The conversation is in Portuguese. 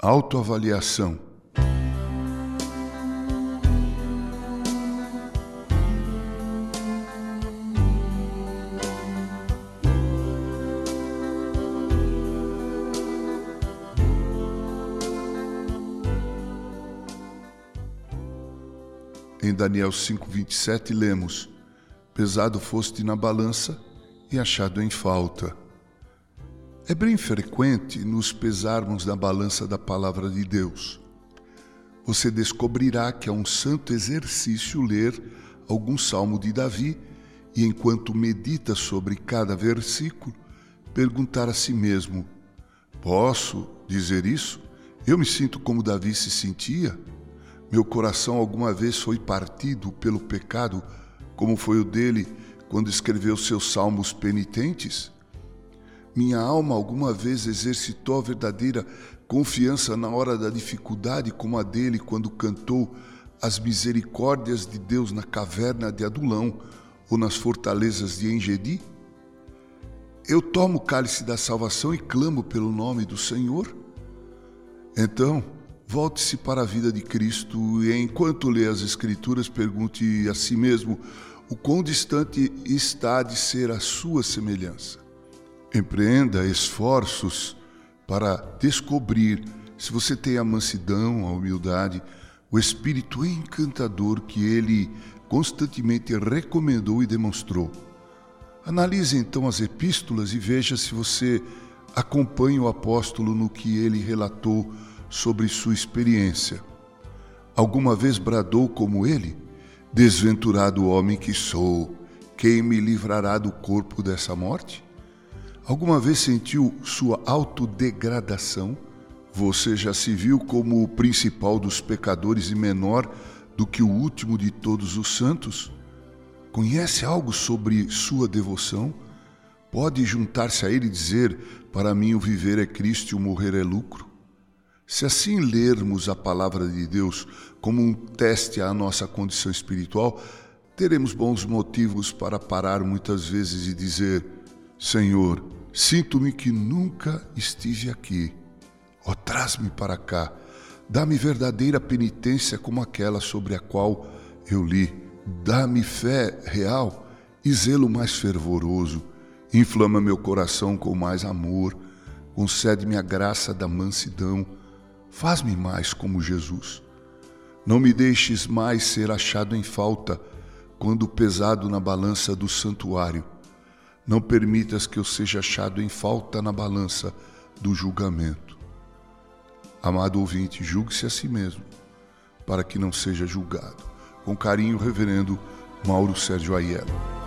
Autoavaliação. Em Daniel 5:27 lemos: Pesado foste na balança e achado em falta. É bem frequente nos pesarmos na balança da palavra de Deus. Você descobrirá que é um santo exercício ler algum salmo de Davi e, enquanto medita sobre cada versículo, perguntar a si mesmo: Posso dizer isso? Eu me sinto como Davi se sentia? Meu coração alguma vez foi partido pelo pecado, como foi o dele quando escreveu seus salmos penitentes? Minha alma alguma vez exercitou a verdadeira confiança na hora da dificuldade, como a dele quando cantou as misericórdias de Deus na caverna de Adulão ou nas fortalezas de Engedi? Eu tomo o cálice da salvação e clamo pelo nome do Senhor? Então, volte-se para a vida de Cristo e, enquanto lê as Escrituras, pergunte a si mesmo o quão distante está de ser a sua semelhança. Empreenda esforços para descobrir se você tem a mansidão, a humildade, o espírito encantador que ele constantemente recomendou e demonstrou. Analise então as epístolas e veja se você acompanha o apóstolo no que ele relatou sobre sua experiência. Alguma vez bradou como ele: Desventurado homem que sou, quem me livrará do corpo dessa morte? Alguma vez sentiu sua autodegradação? Você já se viu como o principal dos pecadores e menor do que o último de todos os santos? Conhece algo sobre sua devoção? Pode juntar-se a ele e dizer: Para mim o viver é Cristo e o morrer é lucro? Se assim lermos a palavra de Deus como um teste à nossa condição espiritual, teremos bons motivos para parar muitas vezes e dizer: Senhor, Sinto-me que nunca estive aqui. Ó, oh, traz-me para cá. Dá-me verdadeira penitência como aquela sobre a qual eu li. Dá-me fé real e zelo mais fervoroso. Inflama meu coração com mais amor. Concede-me a graça da mansidão. Faz-me mais como Jesus. Não me deixes mais ser achado em falta quando pesado na balança do santuário não permitas que eu seja achado em falta na balança do julgamento. Amado ouvinte, julgue-se a si mesmo, para que não seja julgado. Com carinho, Reverendo Mauro Sérgio Aiello.